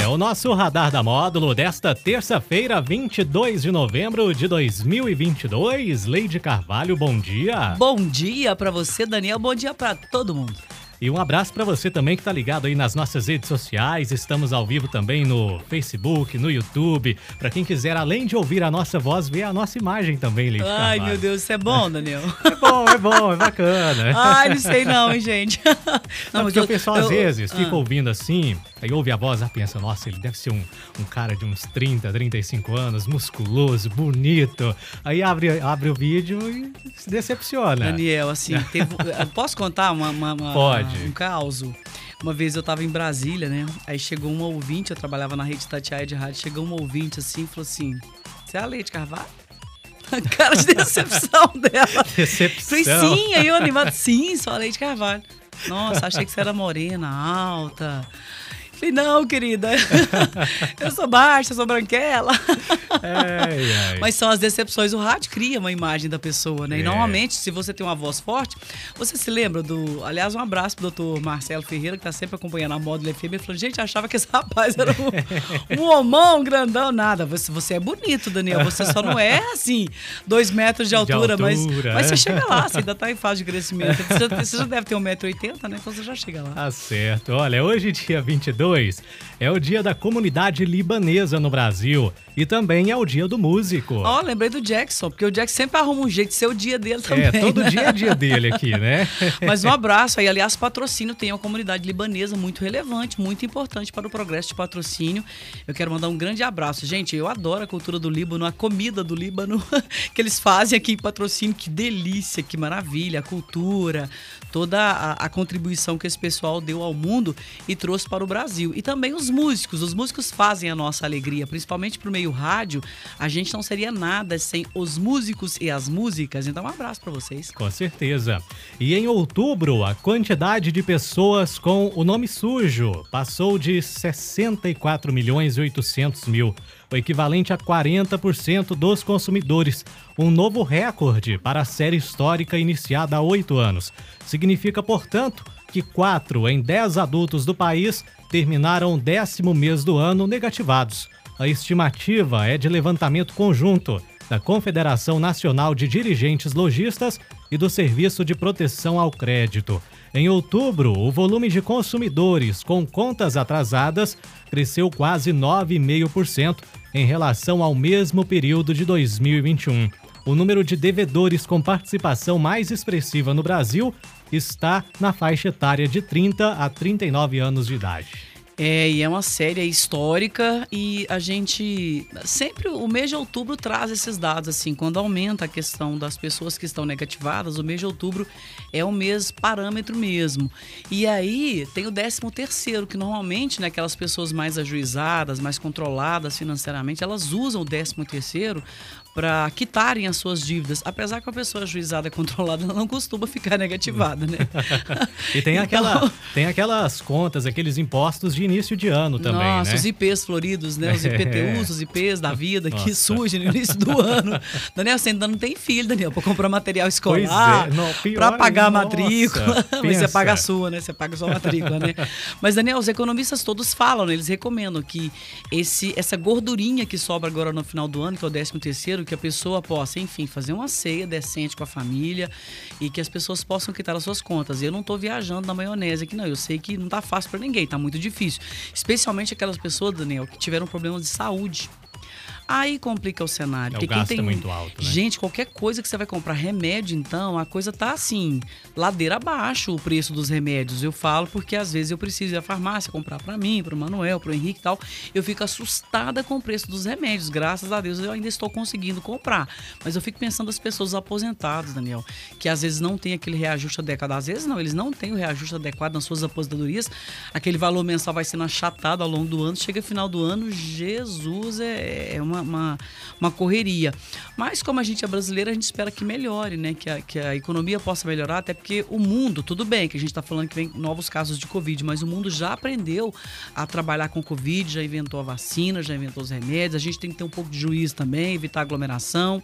É o nosso radar da módulo desta terça-feira, 22 de novembro de 2022. Leide Carvalho, bom dia. Bom dia para você, Daniel. Bom dia para todo mundo. E um abraço para você também que tá ligado aí nas nossas redes sociais. Estamos ao vivo também no Facebook, no YouTube. Para quem quiser, além de ouvir a nossa voz, ver a nossa imagem também, Leite Ai, meu Deus, isso é bom, Daniel? É bom, é bom, é bacana. Ai, não sei não, hein, gente. Não, porque eu- o pessoal eu- às vezes fica Ah. ouvindo assim, aí ouve a voz e pensa, nossa, ele deve ser um, um cara de uns 30, 35 anos, musculoso, bonito. Aí abre, abre o vídeo e se decepciona. Daniel, assim, teve, posso contar uma, uma- uma- Pode. um caos? Uma vez eu tava em Brasília, né? Aí chegou um ouvinte, eu trabalhava na rede Tatiaia de rádio, chegou um ouvinte assim e falou assim: Você é a Leite Carvalho? A cara de decepção dela. Decepção. Falei, sim, aí eu animado, sim, sou a Leite Carvalho. Nossa, achei que você era morena, alta. Falei, não, querida. eu sou baixa, sou branquela. Ai, ai. Mas são as decepções. O rádio cria uma imagem da pessoa, né? E É. normalmente, se você tem uma voz forte, você se lembra do. Aliás, um abraço pro doutor Marcelo Ferreira, que tá sempre acompanhando a módulo FM. Ele falou: gente, achava que esse rapaz era um, um homão grandão. Nada. Você, você é bonito, Daniel. Você só não é assim, dois metros de altura, mas, altura, mas é. você chega lá, você ainda tá em fase de crescimento. Você já, você já deve ter 1,80m, né? Então você já chega lá. Tá certo. Olha, hoje, dia 22, é o dia da comunidade libanesa no Brasil. E também é o dia do músico. Ó, lembrei do Jackson, porque o Jackson sempre arruma um jeito de ser o dia dele também. é, todo né? dia é dia dele aqui, né? Mas um abraço aí. Aliás, patrocínio tem uma comunidade libanesa muito relevante, muito importante para o progresso de patrocínio. Eu quero mandar um grande abraço. Gente, eu adoro a cultura do Líbano, a comida do Líbano que eles fazem aqui em patrocínio. Que delícia, que maravilha. A cultura, toda a, a contribuição que esse pessoal deu ao mundo e trouxe para o Brasil. E também os músicos. Os músicos fazem a nossa alegria, principalmente para o meio rádio. A gente não seria nada sem os músicos e as músicas. Então, um abraço para vocês. Com certeza. E em outubro, a quantidade de pessoas com o nome sujo passou de 64 milhões e 800 mil, o equivalente a 40% dos consumidores, um novo recorde para a série histórica iniciada há oito anos. Significa, portanto, que 4 em 10 adultos do país terminaram o décimo mês do ano negativados. A estimativa é de levantamento conjunto da Confederação Nacional de Dirigentes Logistas e do Serviço de Proteção ao Crédito. Em outubro, o volume de consumidores com contas atrasadas cresceu quase 9,5% em relação ao mesmo período de 2021. O número de devedores com participação mais expressiva no Brasil está na faixa etária de 30 a 39 anos de idade. É, e é uma série histórica e a gente sempre o mês de outubro traz esses dados assim, quando aumenta a questão das pessoas que estão negativadas, o mês de outubro é um mês parâmetro mesmo. E aí tem o 13 terceiro, que normalmente, né, aquelas pessoas mais ajuizadas, mais controladas financeiramente, elas usam o 13 terceiro para quitarem as suas dívidas, apesar que a pessoa ajuizada e controlada não costuma ficar negativada, né? E tem, aquela, Então- tem aquelas contas, aqueles impostos de início de ano também, Nossa, né? os IPs floridos, né? Os É. IPTUs, os IPs da vida que Nossa. surgem no início do ano. Daniel, você ainda não tem filho, Daniel, para comprar material Pois escolar, é, para pagar a matrícula. nossa, Mas você pensa. paga a sua, né? Você paga a sua matrícula, né? Mas, Daniel, os economistas todos falam, né? Eles recomendam que esse, essa gordurinha que sobra agora no final do ano, que é o 13 terceiro, que a pessoa possa, enfim, fazer uma ceia decente com a família e que as pessoas possam quitar as suas contas. Eu não tô viajando na maionese aqui, não. Eu sei que não tá fácil para ninguém, tá muito difícil. Especialmente aquelas pessoas, Daniel, que tiveram problemas de saúde. Aí complica o cenário. É, o gasto tem é muito alto, né? Gente, qualquer coisa que você vai comprar remédio, então, a coisa tá assim, ladeira abaixo o preço dos remédios. Eu falo porque às vezes eu preciso ir à farmácia comprar para mim, para o Manuel, para o Henrique e tal. Eu fico assustada com o preço dos remédios. Graças a Deus eu ainda estou conseguindo comprar. Mas eu fico pensando nas pessoas aposentadas, Daniel, que às vezes não tem aquele reajuste adequado. Às vezes não, eles não têm o reajuste adequado nas suas aposentadorias. Aquele valor mensal vai sendo achatado ao longo do ano. Chega final do ano, Jesus, é, é uma uma, uma, uma correria. Mas como a gente é brasileiro, a gente espera que melhore, né? Que a, que a economia possa melhorar, até porque o mundo, tudo bem, que a gente está falando que vem novos casos de Covid, mas o mundo já aprendeu a trabalhar com Covid, já inventou a vacina, já inventou os remédios. A gente tem que ter um pouco de juízo também, evitar aglomeração.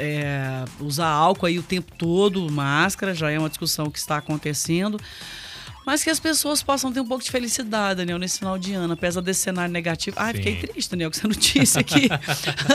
É, usar álcool aí o tempo todo, máscara, já é uma discussão que está acontecendo mas que as pessoas possam ter um pouco de felicidade, Daniel, nesse final de ano, apesar desse cenário negativo. Ai, Sim. fiquei triste, Daniel, com essa notícia aqui.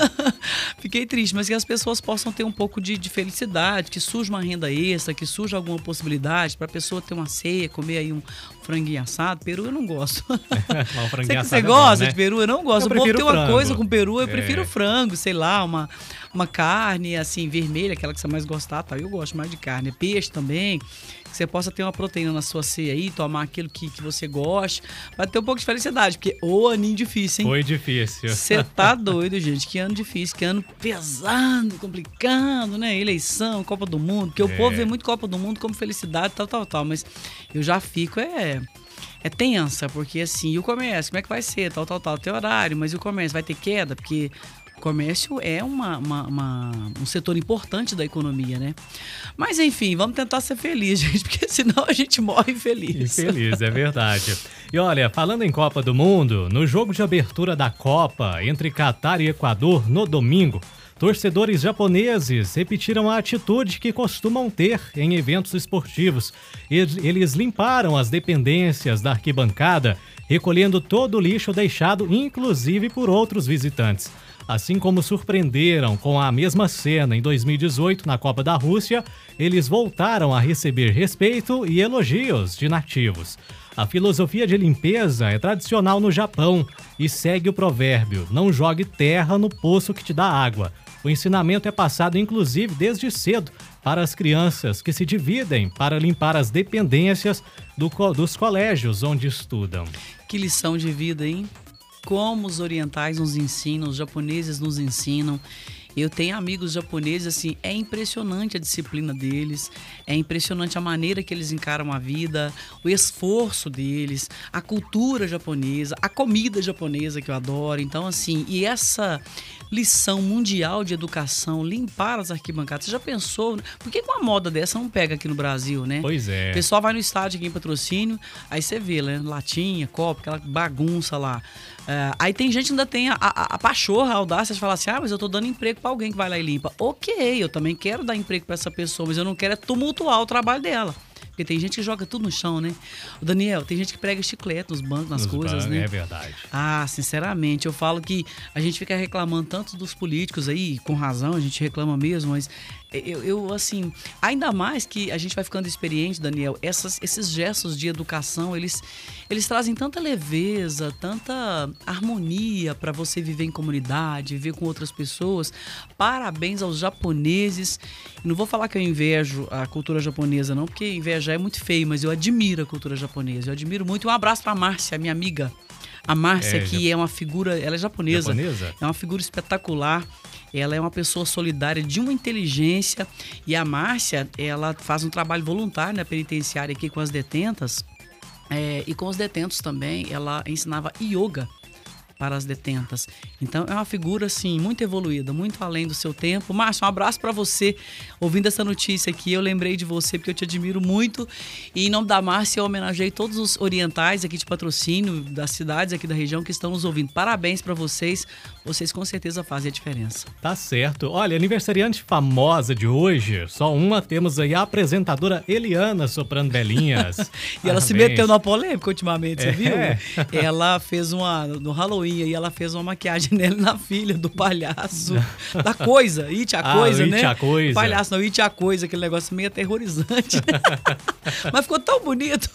fiquei triste, mas que as pessoas possam ter um pouco de, de felicidade, que surja uma renda extra, que surja alguma possibilidade para a pessoa ter uma ceia, comer aí um franguinho assado. Peru eu não gosto. você, você gosta bom, né? de peru? Eu não gosto. Eu o povo tem uma frango. coisa com peru, eu é. prefiro frango, sei lá, uma, uma carne assim, vermelha, aquela que você mais gostar, tá? Eu gosto mais de carne. Peixe também que você possa ter uma proteína na sua ceia aí, tomar aquilo que, que você gosta. Vai ter um pouco de felicidade, porque o aninho difícil, hein? Foi difícil. Você tá doido, gente. Que ano difícil, que ano pesado, complicado, né? Eleição, Copa do Mundo, porque é. o povo vê muito Copa do Mundo como felicidade, tal, tal, tal. Mas eu já fico, é é tensa, porque assim, e o comércio, como é que vai ser? Tal, tal, tal, tem horário, mas e o comércio vai ter queda? Porque comércio é uma, uma, uma, um setor importante da economia, né? Mas enfim, vamos tentar ser felizes, gente, porque senão a gente morre feliz. Infeliz, é verdade. E olha, falando em Copa do Mundo, no jogo de abertura da Copa entre Catar e Equador no domingo, torcedores japoneses repetiram a atitude que costumam ter em eventos esportivos. Eles limparam as dependências da arquibancada, recolhendo todo o lixo deixado, inclusive por outros visitantes. Assim como surpreenderam com a mesma cena em 2018 na Copa da Rússia, eles voltaram a receber respeito e elogios de nativos. A filosofia de limpeza é tradicional no Japão e segue o provérbio: não jogue terra no poço que te dá água. O ensinamento é passado inclusive desde cedo para as crianças que se dividem para limpar as dependências do, dos colégios onde estudam. Que lição de vida, hein? Como os orientais nos ensinam, os japoneses nos ensinam. Eu tenho amigos japoneses, assim, é impressionante a disciplina deles, é impressionante a maneira que eles encaram a vida, o esforço deles, a cultura japonesa, a comida japonesa que eu adoro. Então, assim, e essa lição mundial de educação, limpar as arquibancadas. Você já pensou? Por que uma moda dessa não pega aqui no Brasil, né? Pois é. O pessoal vai no estádio aqui em patrocínio, aí você vê, né? Latinha, copo, aquela bagunça lá. Uh, aí tem gente que ainda tem a, a, a pachorra, a audácia de falar assim: ah, mas eu tô dando emprego para alguém que vai lá e limpa. Ok, eu também quero dar emprego para essa pessoa, mas eu não quero é tumultuar o trabalho dela. Porque tem gente que joga tudo no chão, né? O Daniel, tem gente que prega chiclete nos bancos, nas nos coisas, bancos, né? É verdade. Ah, sinceramente, eu falo que a gente fica reclamando tanto dos políticos aí, com razão, a gente reclama mesmo, mas eu, eu, assim, ainda mais que a gente vai ficando experiente, Daniel, essas, esses gestos de educação, eles, eles trazem tanta leveza, tanta harmonia para você viver em comunidade, viver com outras pessoas. Parabéns aos japoneses. Não vou falar que eu invejo a cultura japonesa, não, porque invejar é muito feio, mas eu admiro a cultura japonesa. Eu admiro muito. Um abraço para Márcia, minha amiga. A Márcia, é, que é uma figura, ela é japonesa, japonesa, é uma figura espetacular. Ela é uma pessoa solidária de uma inteligência e a Márcia, ela faz um trabalho voluntário na penitenciária aqui com as detentas é, e com os detentos também. Ela ensinava yoga para as detentas. Então é uma figura assim muito evoluída, muito além do seu tempo. Márcio, um abraço para você. Ouvindo essa notícia aqui, eu lembrei de você porque eu te admiro muito. E em nome da Márcia, eu homenageei todos os orientais aqui de patrocínio das cidades aqui da região que estão nos ouvindo. Parabéns para vocês. Vocês com certeza fazem a diferença. Tá certo. Olha, aniversariante famosa de hoje, só uma temos aí a apresentadora Eliana soprando belinhas. e Parabéns. ela se meteu na polêmica ultimamente, você é. viu? Ela fez uma no Halloween e ela fez uma maquiagem nele na filha do palhaço. da coisa, It a ah, coisa, né? It a coisa. Palhaço, não, It a coisa, aquele negócio meio aterrorizante. Mas ficou tão bonito.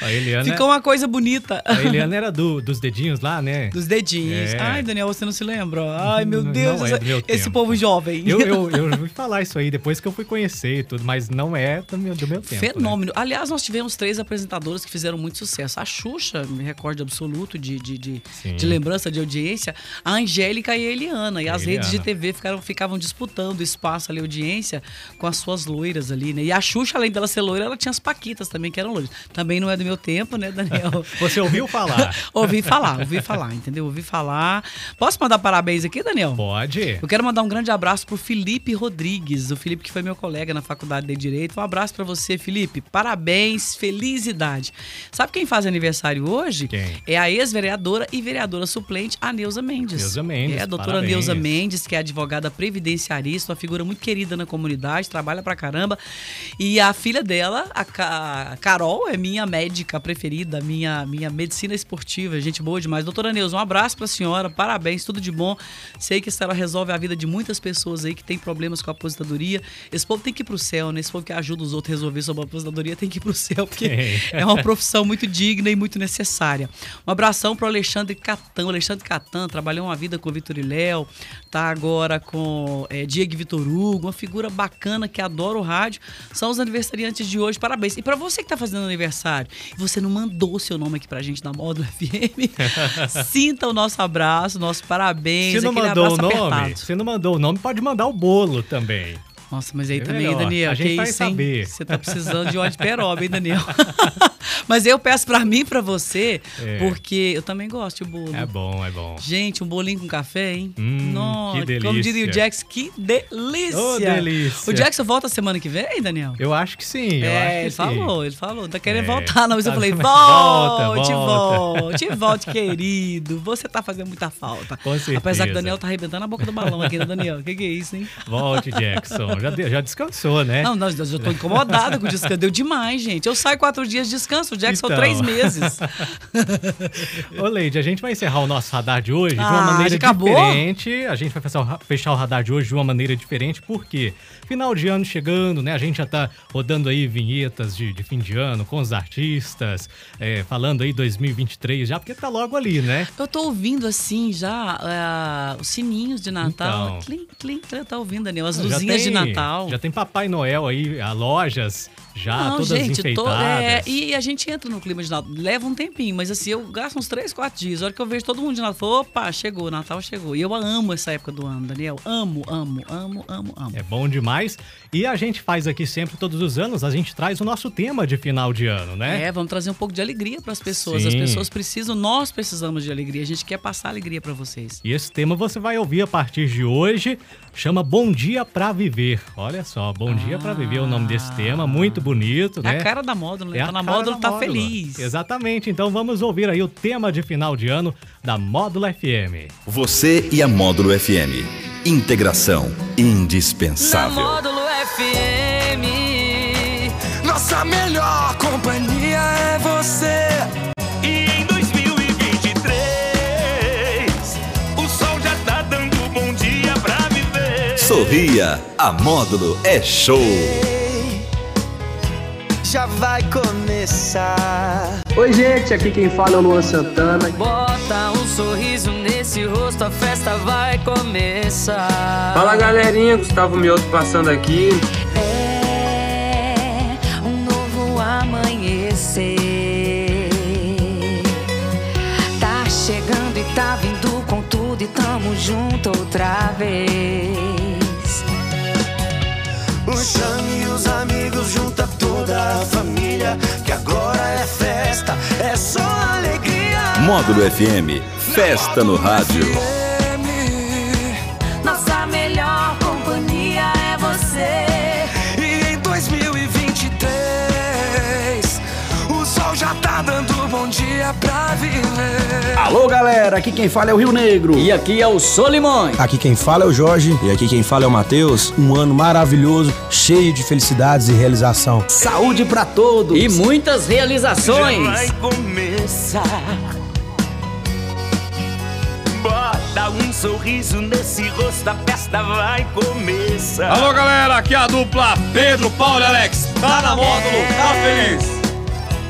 A Eliana, ficou uma coisa bonita. A Eliana era do, dos dedinhos lá, né? Dos dedinhos. É. Ai, Daniel, você não se lembra? Ai, meu Deus, não é esse, esse povo jovem. Eu, eu, eu fui falar isso aí depois que eu fui conhecer e tudo, mas não é do meu, do meu tempo. Né? Fenômeno. Né? Aliás, nós tivemos três apresentadoras que fizeram muito sucesso. A Xuxa, me recorde absoluto de, de, de, de lembrança de audiência, a Angélica e a Eliana. E A as Eliana. redes de TV ficaram, ficavam disputando espaço ali, audiência, com as suas loiras ali, né? E a Xuxa, além dela ser loira, ela tinha as Paquitas também, que eram loiras. Também não é do meu tempo, né, Daniel? Você ouviu falar? ouvi falar, ouvi falar, entendeu? Ouvi falar. Posso mandar parabéns aqui, Daniel? Pode. Eu quero mandar um grande abraço pro Felipe Rodrigues, o Felipe que foi meu colega na faculdade de Direito. Um abraço pra você, Felipe. Parabéns, felicidade. Sabe quem faz aniversário hoje? Quem? É a ex-vereadora e vereadora suplente, a Neuza Mendes. Neuza Mendes, É a doutora parabéns. Neuza Mendes, que é advogada previdenciarista, uma figura muito querida na comunidade, trabalha pra caramba. E a filha dela, a, Ca- a Carol, é minha médica preferida, minha, minha medicina esportiva, gente boa demais. Doutora Neuza, um abraço pra senhora, parabéns, tudo de bom. Sei que a senhora resolve a vida de muitas pessoas aí que tem problemas com a aposentadoria. Esse povo tem que ir pro céu, né? Esse povo que ajuda os outros a resolver sobre a aposentadoria tem que ir pro céu, porque Tem. é uma profissão muito digna e muito necessária. Um abração pro Alexandre Catan. O Alexandre Catan trabalhou uma vida com o Vitor e Léo, tá agora com é, Diego Vitor Hugo, uma figura bacana que adora o rádio. São os aniversariantes de hoje, parabéns. E pra você que tá fazendo aniversário, você não mandou o seu nome aqui pra gente na Módulo FM, sinta o nosso abraço, nosso parabéns, Se não mandou o nome, apertado. se não mandou o nome, pode mandar o bolo também. Nossa, mas aí É também, melhor. Daniel, A gente que vai isso, hein? saber. Você tá precisando de óleo de peroba, hein, Daniel? mas eu peço pra mim e pra você, É. porque eu também gosto de bolo. É bom, é bom. Gente, um bolinho com café, hein? Hum, Nossa, que como diria o delícia. Jackson, que delícia! Ô, delícia. O Jackson volta semana que vem, Daniel? Eu acho que sim. Eu é, acho que ele sim. falou, ele falou, tá querendo É, voltar, não, mas eu tá- falei, Volta, volte, volta. volte, volte, querido, você tá fazendo muita falta. Com certeza. Apesar que o Daniel tá arrebentando a boca do balão aqui, né, Daniel? Que que é isso, hein? Volte, Jackson. Já, de- já descansou, né? Não, não, eu já tô incomodada com o descanso. Deu demais, gente. Eu saio quatro dias de descanso, o Jackson Então. três meses. Ô, Leide, a gente vai encerrar o nosso radar de hoje de Ah, uma maneira já acabou? diferente. A gente vai fechar o, radar de hoje de uma maneira diferente, porque final de ano chegando, né? A gente já tá rodando aí vinhetas de, de fim de ano com os artistas, é, falando aí 2023 já, porque tá logo ali, né? Eu tô ouvindo assim já ah, os sininhos de Natal. Então. Clim, clim, clim. Tá ouvindo, Daniel? As luzinhas de tem- Natal. Já tem Papai Noel aí, a lojas já Não, todas gente, enfeitadas. é, e a gente entra no clima de Natal. Leva um tempinho, mas assim, eu gasto uns 3, 4 dias. A hora que eu vejo todo mundo de Natal, opa, chegou, Natal chegou. E eu amo essa época do ano, Daniel. Amo, amo, amo, amo, amo. É bom demais. E a gente faz aqui sempre, todos os anos, a gente traz o nosso tema de final de ano, né? É, vamos trazer um pouco de alegria para as pessoas. As Sim. pessoas precisam, nós precisamos de alegria. A gente quer passar alegria para vocês. E esse tema você vai ouvir a partir de hoje. Chama Bom Dia Pra Viver. Olha só, Bom Dia Pra Viver é o nome desse tema. Muito bonito, É né? a cara da módulo, né? É tá na módulo, tá Módulo. feliz. Exatamente. Então vamos ouvir aí o tema de final de ano da Módulo FM. Você e a Módulo FM. Integração indispensável. Módulo FM. Nossa melhor companhia é você. Sorria, a Módulo é show. Já vai começar. Oi, gente, aqui quem fala é o Luan Santana. Bota um sorriso nesse rosto, a festa vai começar. Fala galerinha, Gustavo Mioto passando aqui. É um novo amanhecer. Tá chegando e tá vindo e tamo junto outra vez. Chame os amigos, junta toda a família. Que agora é festa, é só alegria. Módulo FM, festa no rádio. Alô galera, aqui quem fala é o Rio Negro. E aqui é o Solimões. Aqui quem fala é o Jorge e aqui quem fala é o Matheus. Um ano maravilhoso, cheio de felicidades e realização. Saúde pra todos. E muitas Já realizações. vai começar. Bota um sorriso nesse rosto, a festa vai começar. Alô galera, aqui é a dupla Pedro, Paulo e Alex. Tá na módulo, tá feliz?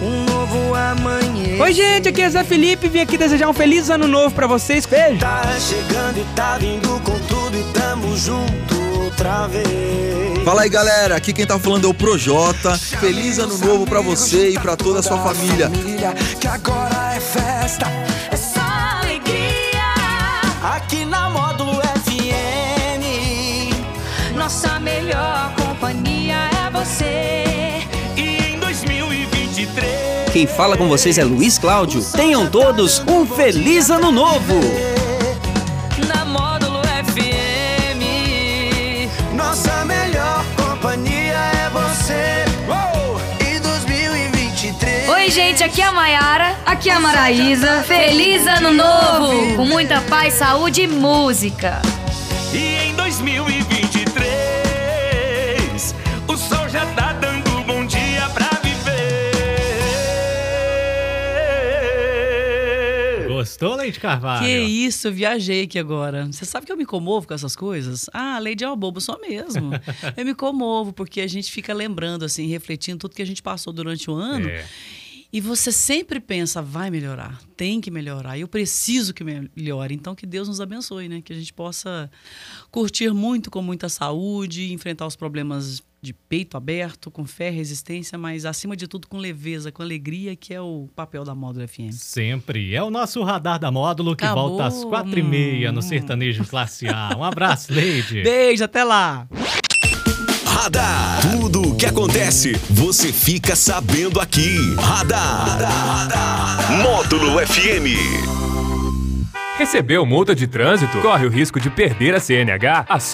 Um novo amanhã. Oi, gente, aqui é Zé Felipe. Vim aqui desejar um feliz ano novo pra vocês. Beijo. Tá chegando e tá vindo com tudo e tamo junto outra vez. Fala aí galera, aqui quem tá falando é o Projota. Feliz ano novo pra você e pra toda a sua família. Que agora é festa. É só alegria. aqui na Quem fala com vocês é Luiz Cláudio. Tenham todos um feliz ano novo. Na Módulo FM. Nossa melhor companhia é você. Uou! E 2023. Oi, gente, aqui é a Mayara. Aqui é a Maraísa. Feliz ano novo! Com muita paz, saúde e música. E em 2023, Gostou, Leite Carvalho? Que isso, eu viajei aqui agora. Você sabe que eu me comovo com essas coisas? Ah, Lady é uma bobo só mesmo. eu me comovo porque a gente fica lembrando, assim, refletindo tudo que a gente passou durante o ano. É. E você sempre pensa, vai melhorar, tem que melhorar, eu preciso que melhore. Então, que Deus nos abençoe, né? Que a gente possa curtir muito com muita saúde, enfrentar os problemas de peito aberto, com fé, resistência, mas acima de tudo com leveza, com alegria, que é o papel da Módulo FM. Sempre. É o nosso radar da módulo que Acabou. volta às quatro e meia no Sertanejo Classe A. Um abraço, Leide. Beijo, até lá! Radar. Tudo o que acontece, você fica sabendo aqui. Radar. Módulo FM. Recebeu multa de trânsito? Corre o risco de perder a CNH?